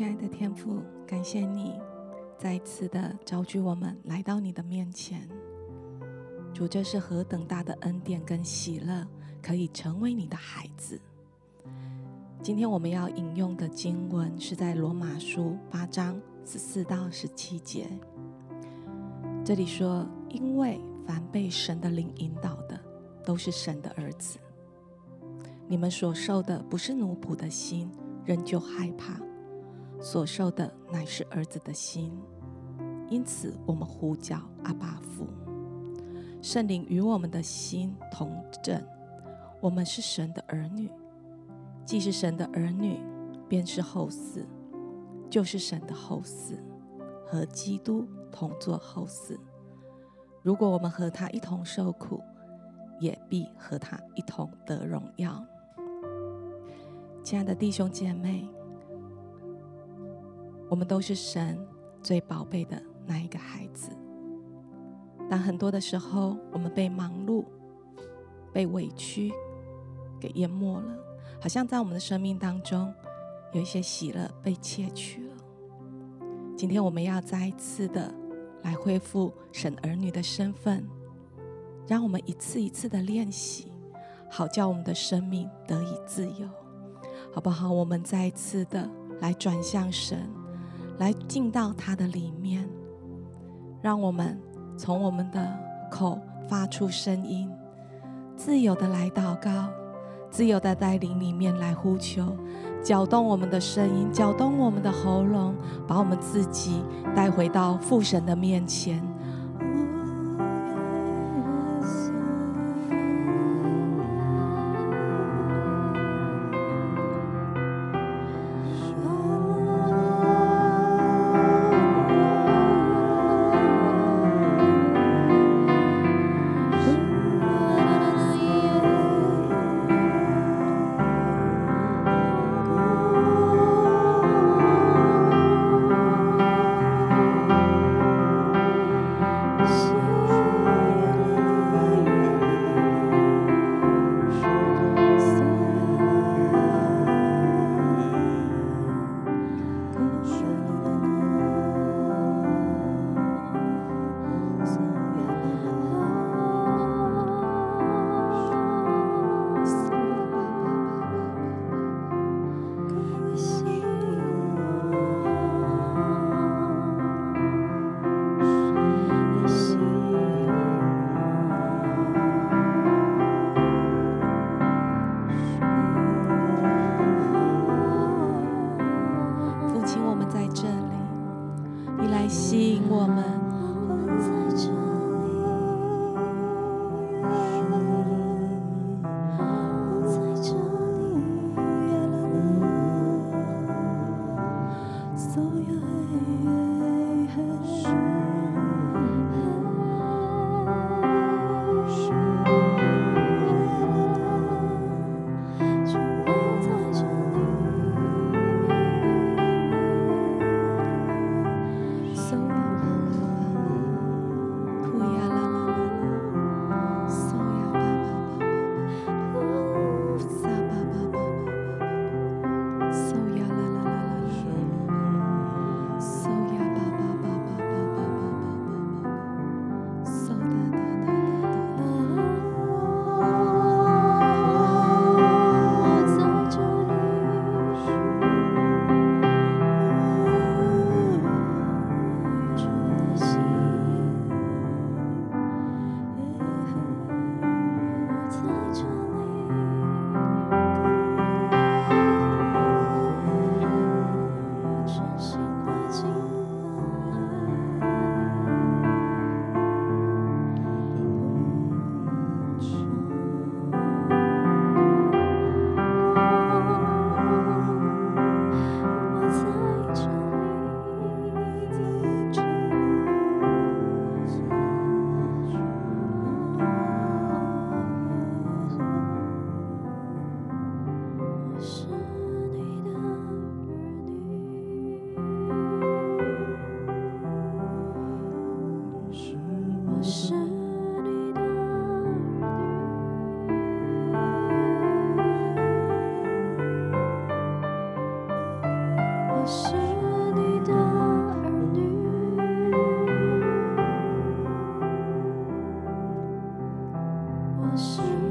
亲爱的天父，感谢你再次的召聚我们来到你的面前。主，这是何等大的恩典跟喜乐，可以成为你的孩子。今天我们要引用的经文是在罗马书八章十四到十七节。这里说：“因为凡被神的灵引导的，都是神的儿子。你们所受的不是奴仆的心，仍旧害怕。”所受的乃是儿子的心，因此我们呼叫阿爸父。圣灵与我们的心同证，我们是神的儿女。既是神的儿女，便是后嗣，就是神的后嗣，和基督同作后嗣。如果我们和他一同受苦，也必和他一同得荣耀。亲爱的弟兄姐妹。我们都是神最宝贝的那一个孩子，但很多的时候，我们被忙碌、被委屈给淹没了，好像在我们的生命当中有一些喜乐被窃取了。今天我们要再一次的来恢复神儿女的身份，让我们一次一次的练习，好叫我们的生命得以自由，好不好？我们再一次的来转向神。来进到他的里面，让我们从我们的口发出声音，自由的来祷告，自由的带领里面来呼求，搅动我们的声音，搅动我们的喉咙，把我们自己带回到父神的面前。可。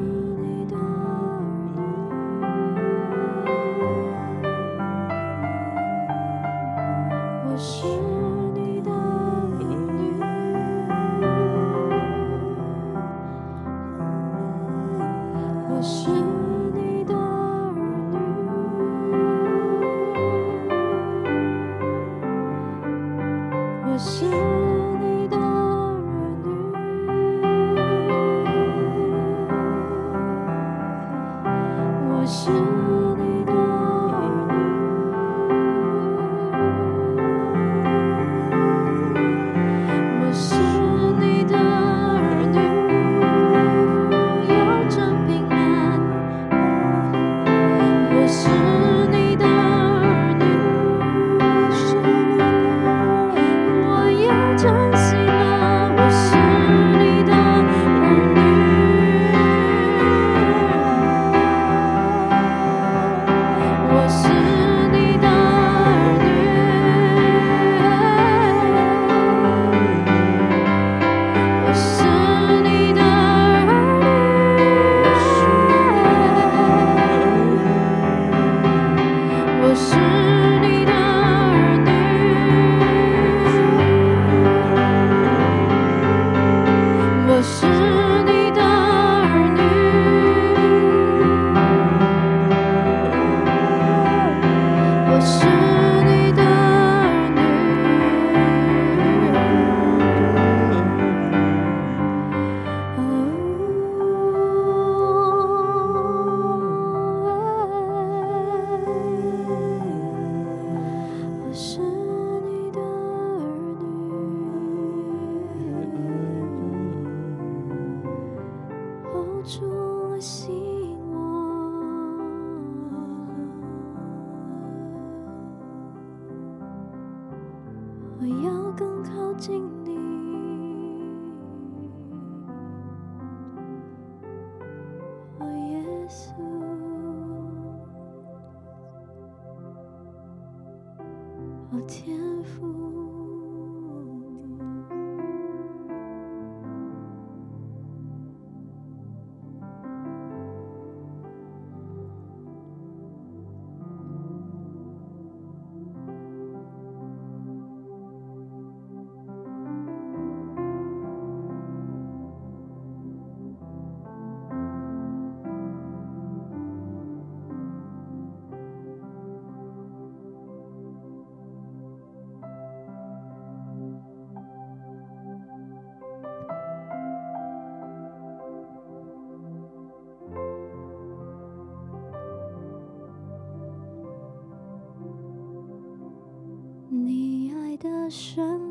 旋律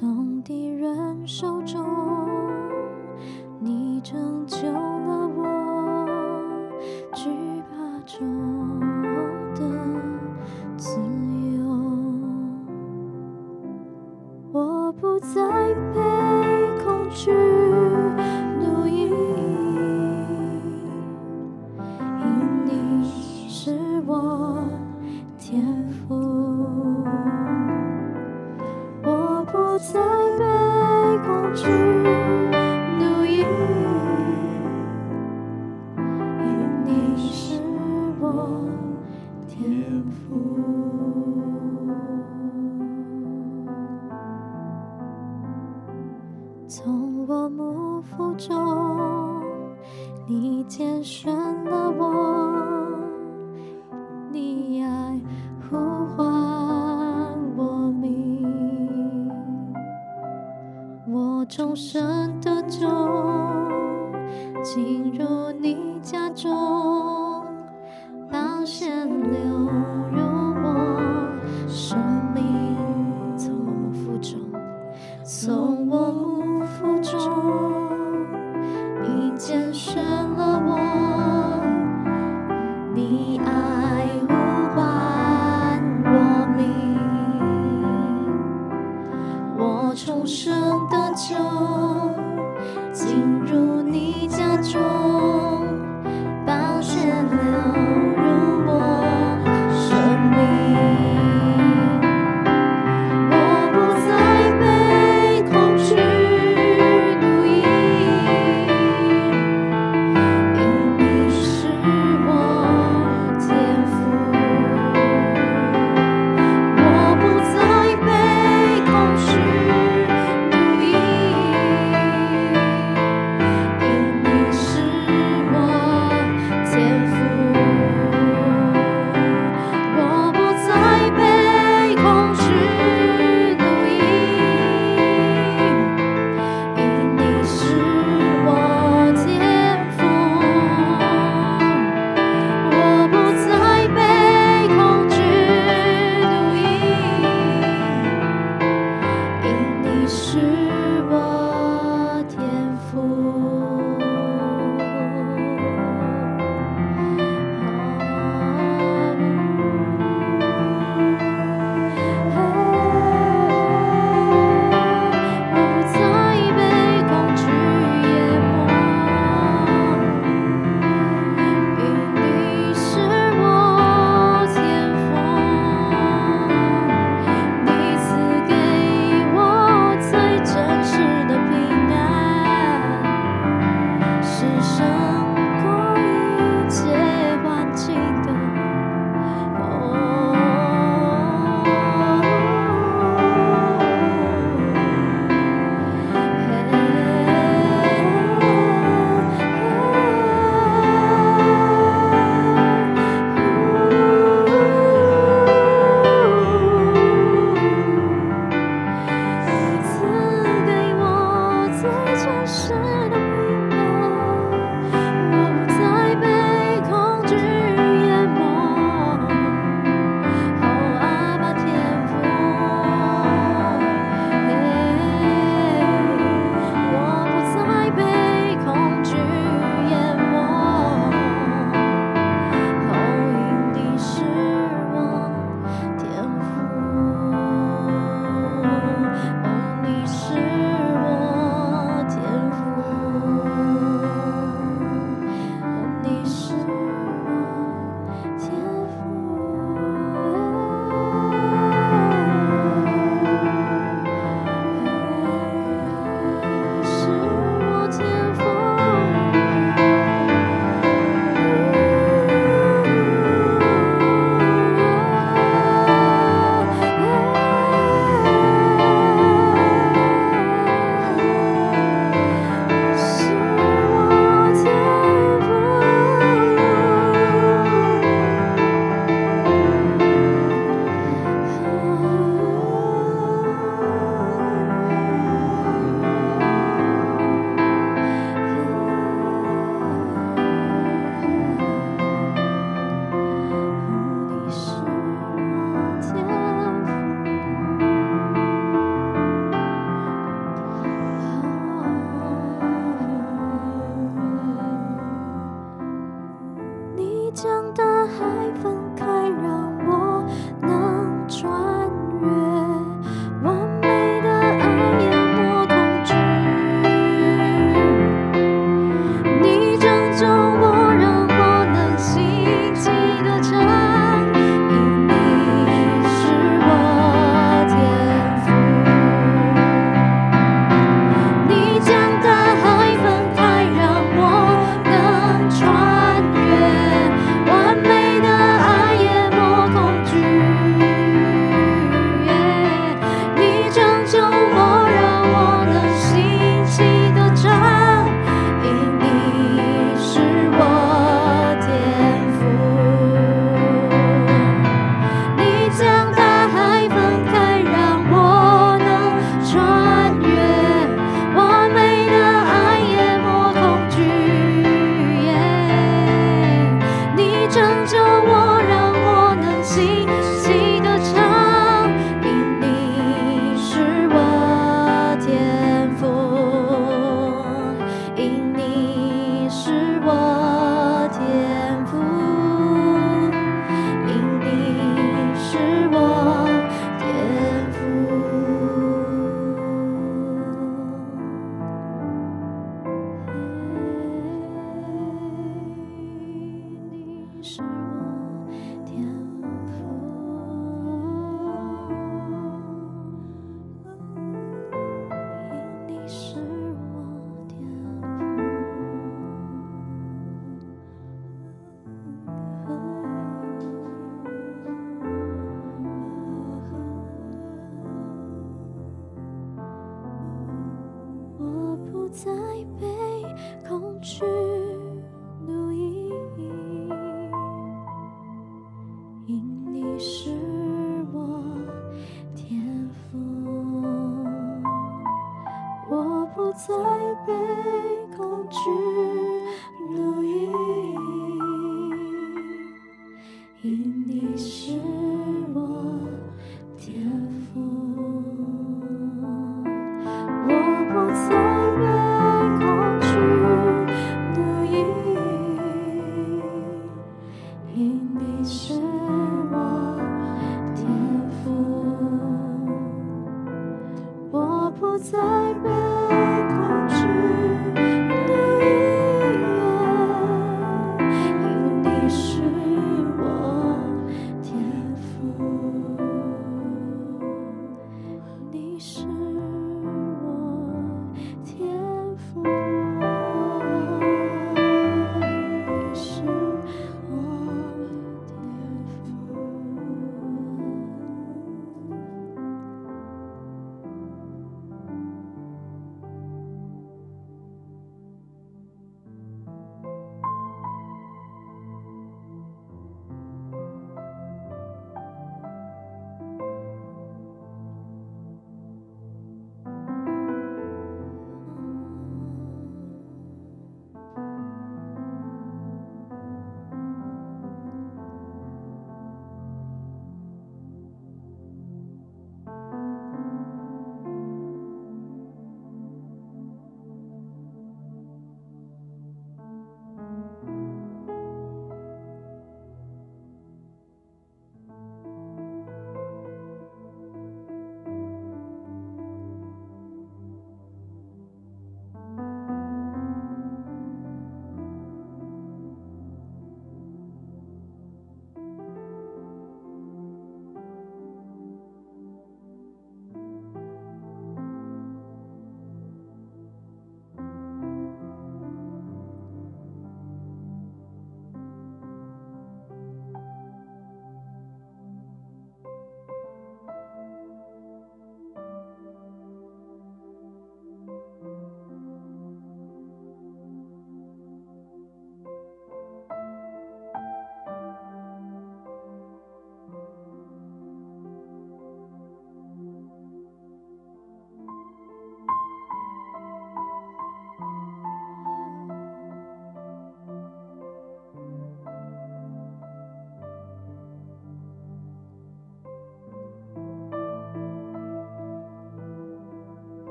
从敌人手中，你拯救了我，惧怕中的自由，我不再被。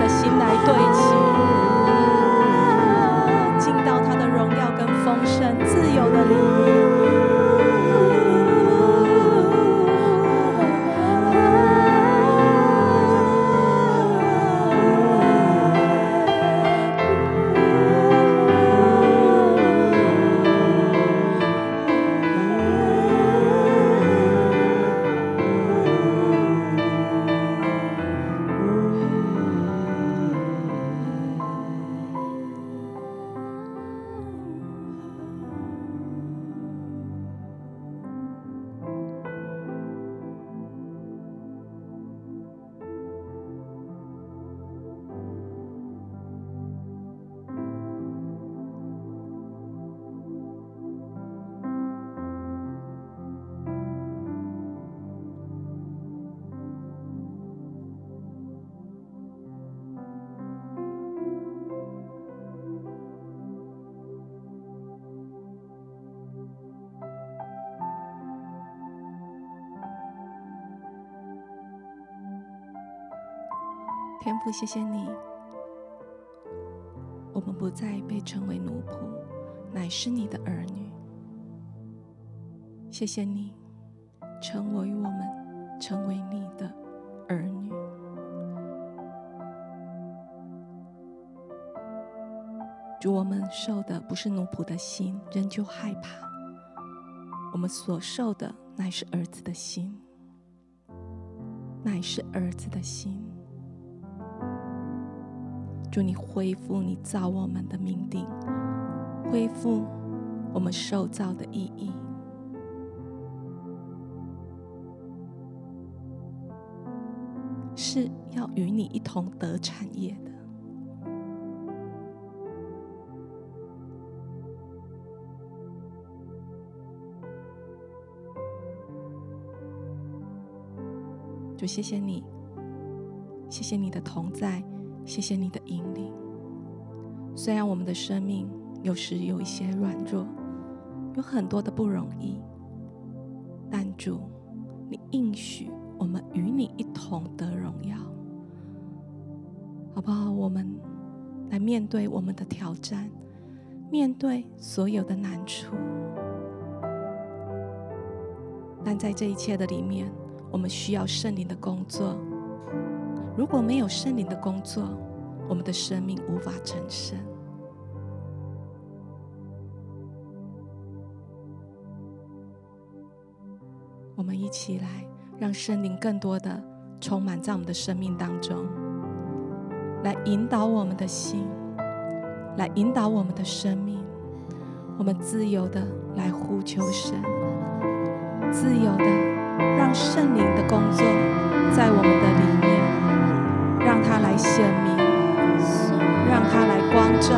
的心来对齐。谢谢你，我们不再被称为奴仆，乃是你的儿女。谢谢你，成为我们成为你的儿女。主，我们受的不是奴仆的心，仍旧害怕；我们所受的乃是儿子的心，乃是儿子的心。祝你恢复你造我们的命定，恢复我们受造的意义，是要与你一同得产业的。就谢谢你，谢谢你的同在。谢谢你的引领。虽然我们的生命有时有一些软弱，有很多的不容易，但主，你应许我们与你一同得荣耀，好不好？我们来面对我们的挑战，面对所有的难处，但在这一切的里面，我们需要圣灵的工作。如果没有圣灵的工作，我们的生命无法成圣。我们一起来，让圣灵更多的充满在我们的生命当中，来引导我们的心，来引导我们的生命。我们自由的来呼求神，自由的让圣灵的工作在我们的里面。来显明，让他来光照，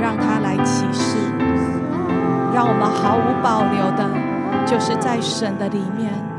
让他来启示，让我们毫无保留的，就是在神的里面。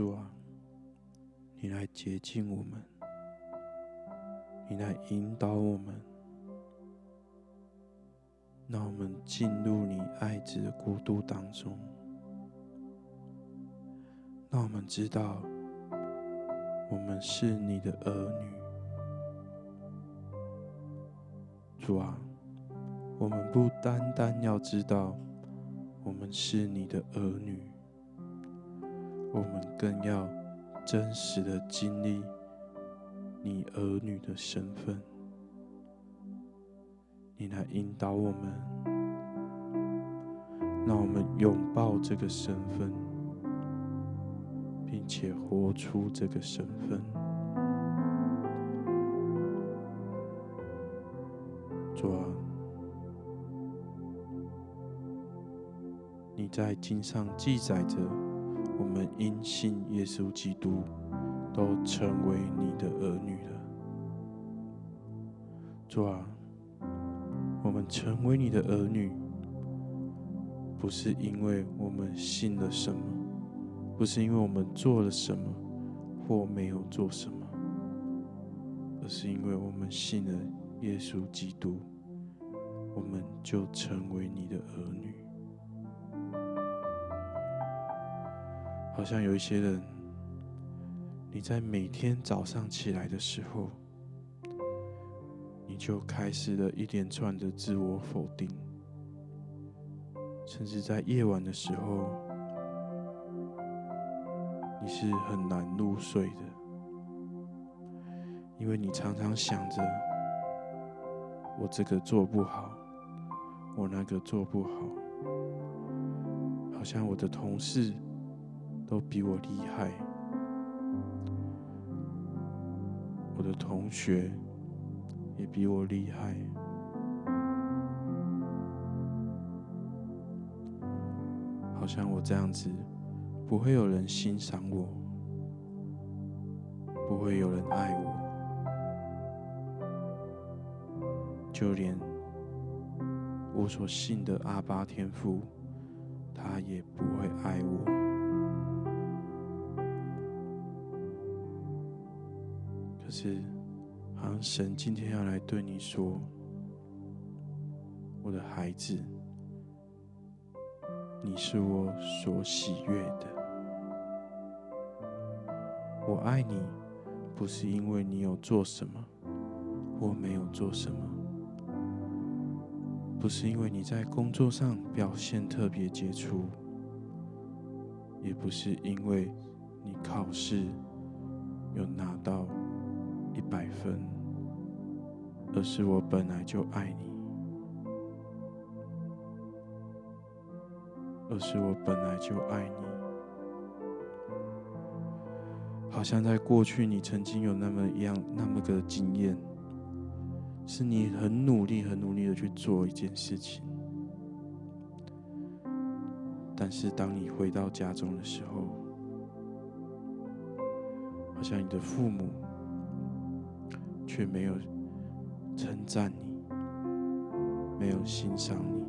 主啊，你来洁净我们，你来引导我们，让我们进入你爱子的国度当中，让我们知道我们是你的儿女。主啊，我们不单单要知道我们是你的儿女。我们更要真实的经历你儿女的身份，你来引导我们，让我们拥抱这个身份，并且活出这个身份。主啊，你在经上记载着。我们因信耶稣基督，都成为你的儿女了。主啊，我们成为你的儿女，不是因为我们信了什么，不是因为我们做了什么或没有做什么，而是因为我们信了耶稣基督，我们就成为你的儿女。好像有一些人，你在每天早上起来的时候，你就开始了一连串的自我否定，甚至在夜晚的时候，你是很难入睡的，因为你常常想着，我这个做不好，我那个做不好，好像我的同事。都比我厉害，我的同学也比我厉害，好像我这样子不会有人欣赏我，不会有人爱我，就连我所信的阿巴天父，他也不会爱我。是，好像神今天要来对你说，我的孩子，你是我所喜悦的。我爱你，不是因为你有做什么或没有做什么，不是因为你在工作上表现特别杰出，也不是因为你考试有拿到。一百分，而是我本来就爱你，而是我本来就爱你。好像在过去，你曾经有那么一样那么个经验，是你很努力、很努力的去做一件事情，但是当你回到家中的时候，好像你的父母却没有称赞你，没有欣赏你，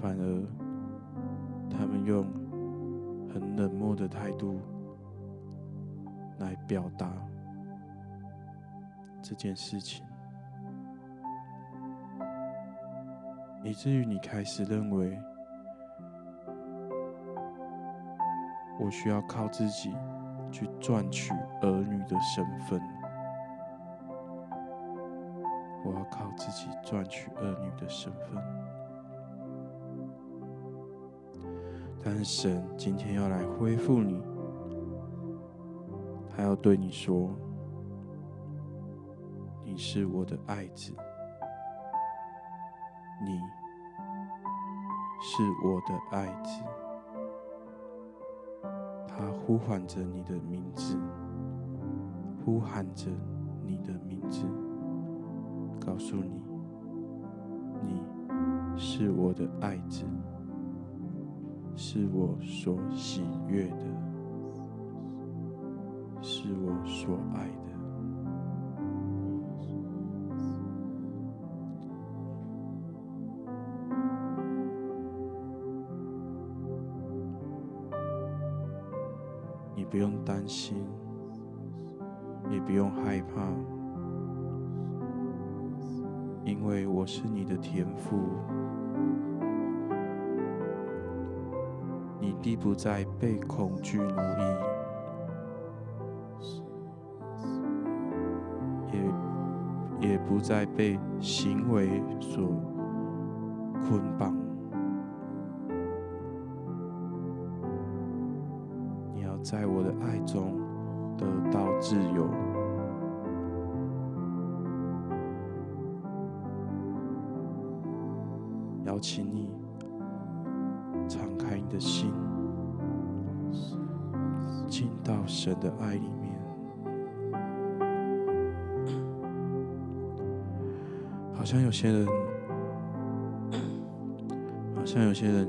反而他们用很冷漠的态度来表达这件事情，以至于你开始认为我需要靠自己去赚取儿女的身份，我要靠自己赚取儿女的身份。但是神今天要来恢复你，他要对你说：“你是我的爱子，你是我的爱子。”呼唤着你的名字，呼喊着你的名字，告诉你：“你是我的爱子。”是我所喜悦的，是我所爱的。不用担心，也不用害怕，因为我是你的天父。你必不再被恐惧奴役，也也不再被行为所捆绑。在我的爱中得到自由。邀请你敞开你。的心进到神的爱里面，好像有些人，好像有些人，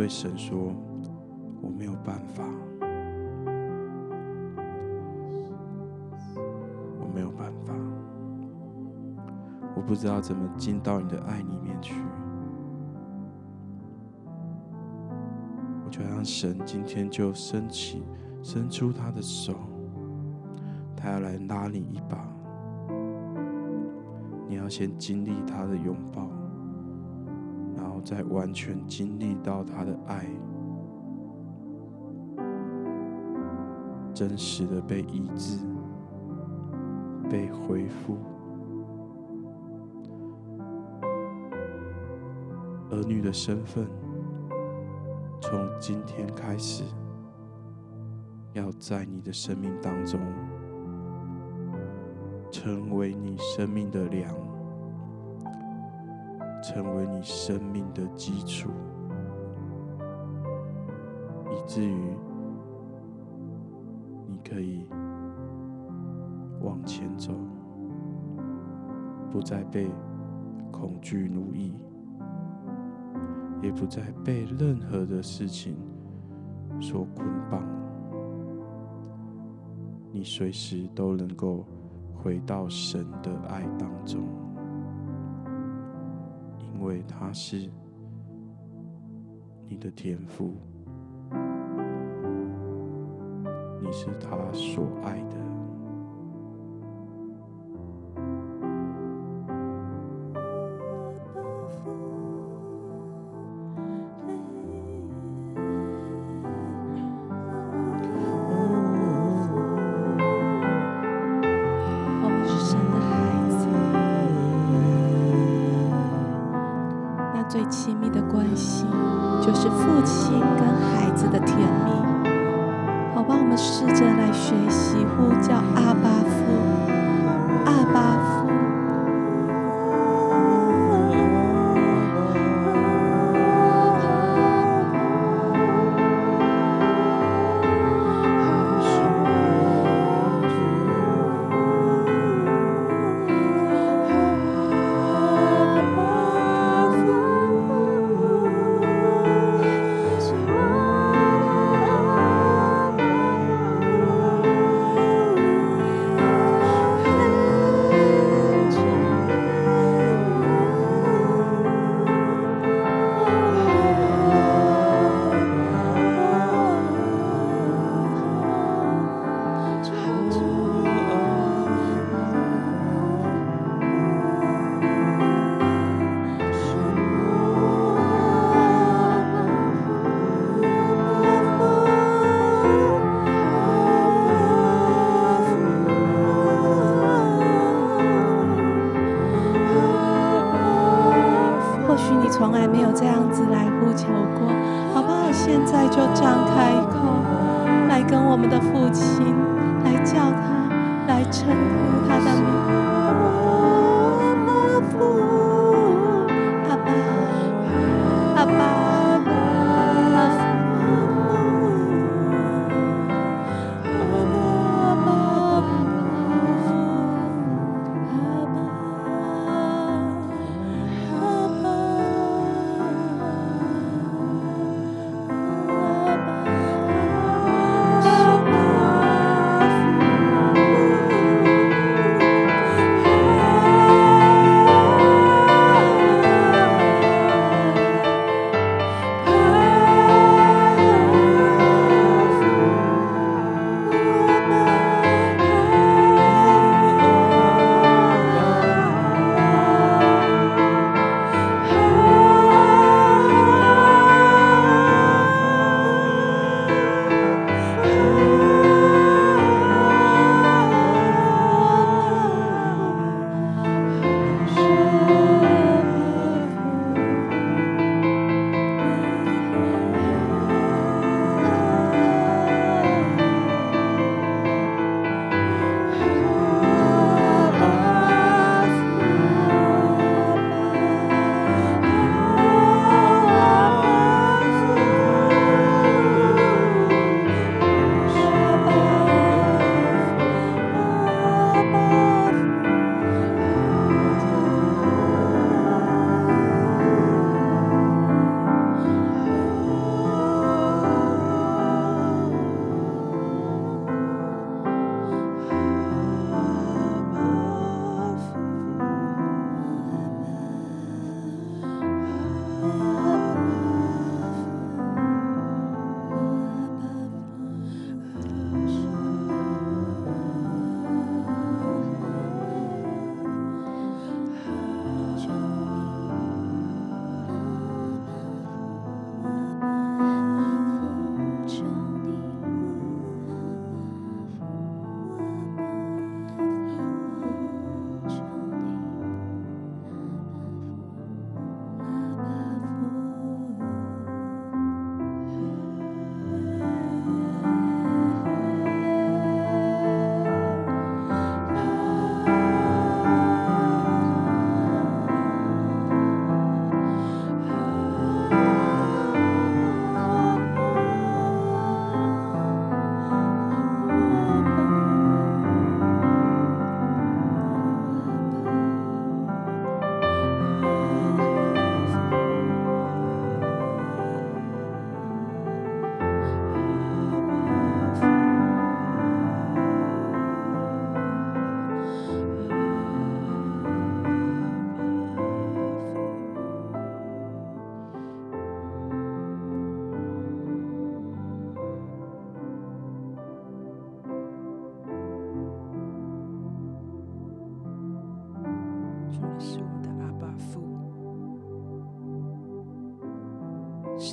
对神说：“我没有办法。”我没有办法，我不知道怎么进到你的爱里面去，我就让神今天就伸起、伸出他的手，他要来拉你一把。你要先经历他的拥抱，在完全经历到他的爱，真实的被医治、被恢复。儿女的身份，从今天开始，要在你的生命当中，成为你生命的粮，成为你生命的基础，以至于你可以往前走，不再被恐惧奴役。也不再被任何的事情所捆绑，你随时都能够回到神的爱当中，因为他是你的天赋，你是他所爱的。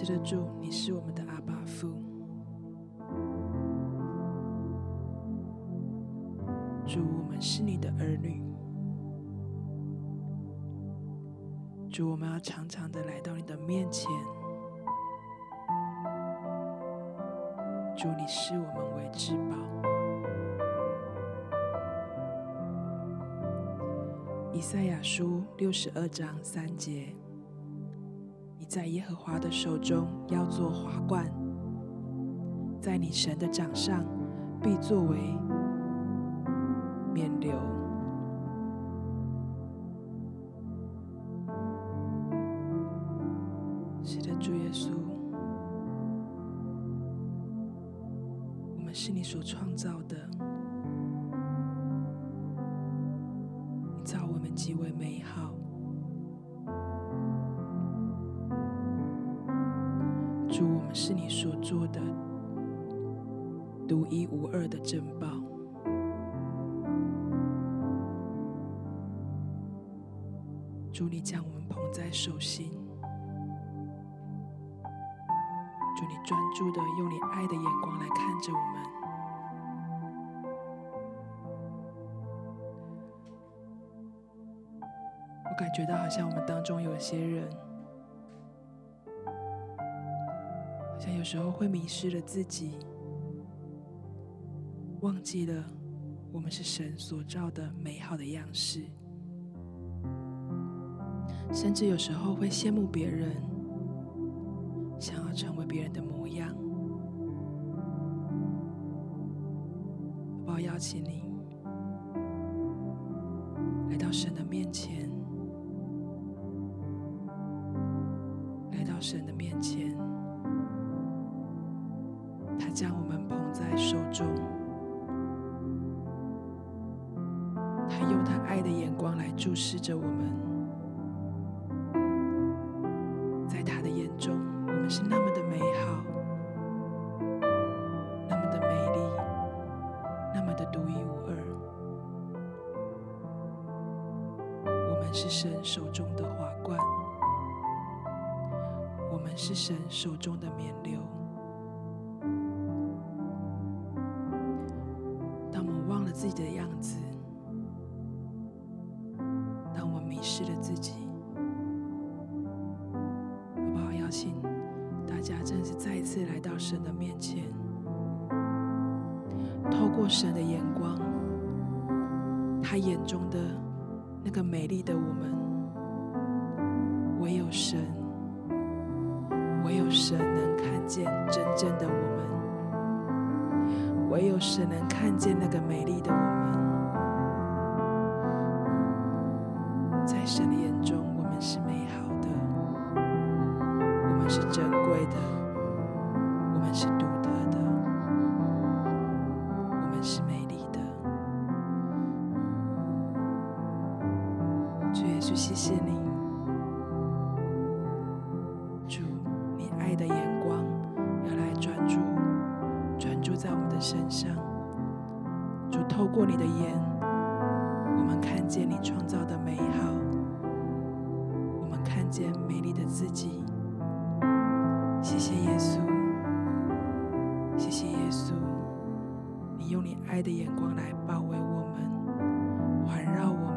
的，主，你是我们的阿爸父。主，我们是你的儿女。主，我们要常常的来到你的面前。主，你视我们为至宝。以赛亚书六十二章三节：在耶和华的手中要做华冠，在你神的掌上必作为冕旒。迷失了自己，忘记了我们是神所造的美好的样式，甚至有时候会羡慕别人。想要成为别人的模样，我邀请你来到神的面前，注视着我们。是那么的美好，那么的美丽，那么的独一无二。我们是神手中的华冠，我们是神手中的冕旒。透过你的眼，我们看见你创造的美好，我们看见美丽的自己。谢谢耶稣，谢谢耶稣，你用你爱的眼光来包围我们，环绕我们，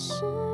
是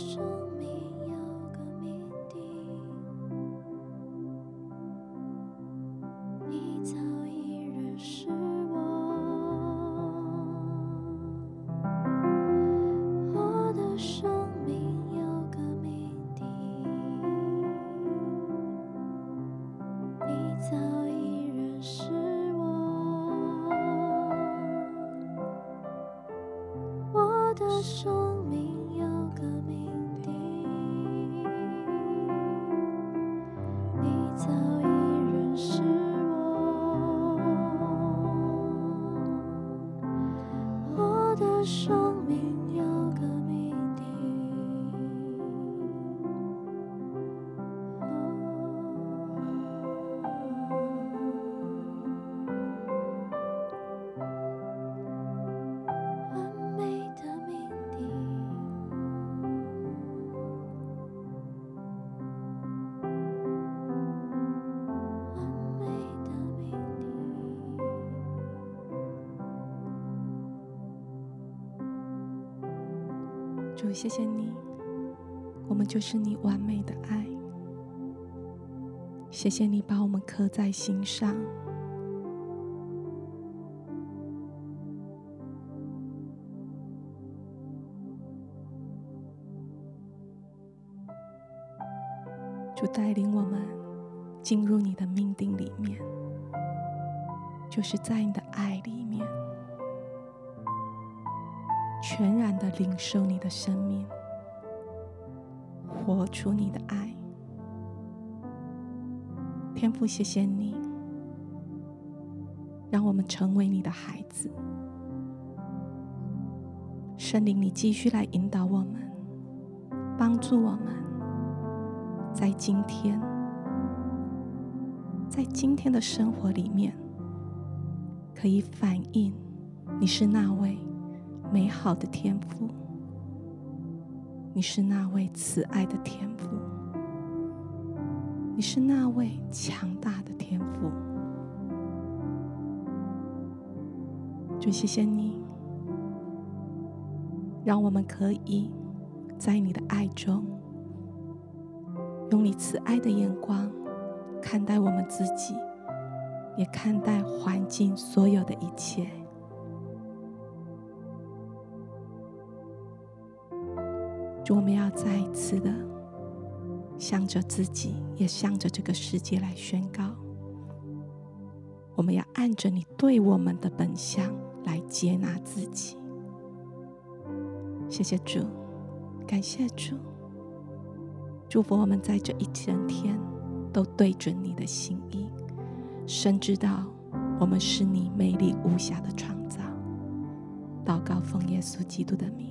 show. 谢谢你，我们就是你完美的爱。谢谢你把我们刻在心上。主带领我们进入你的命定里面，就是在受你的生命，活出你的爱。天父，谢谢你，让我们成为你的孩子。圣灵，你继续来引导我们，帮助我们，在今天在今天的生活里面，可以反映你是那位美好的天父，你是那位慈爱的天父，你是那位强大的天父。主，谢谢你，让我们可以在你的爱中，用你慈爱的眼光看待我们自己。也看待环境所有的一切，我们要再一次的向着自己，也向着这个世界来宣告：我们要按着你对我们的本相来接纳自己。谢谢主，感谢主，祝福我们在这一整天都对准你的心意。深知道我们是你美丽无瑕的创造，祷告奉耶稣基督的名。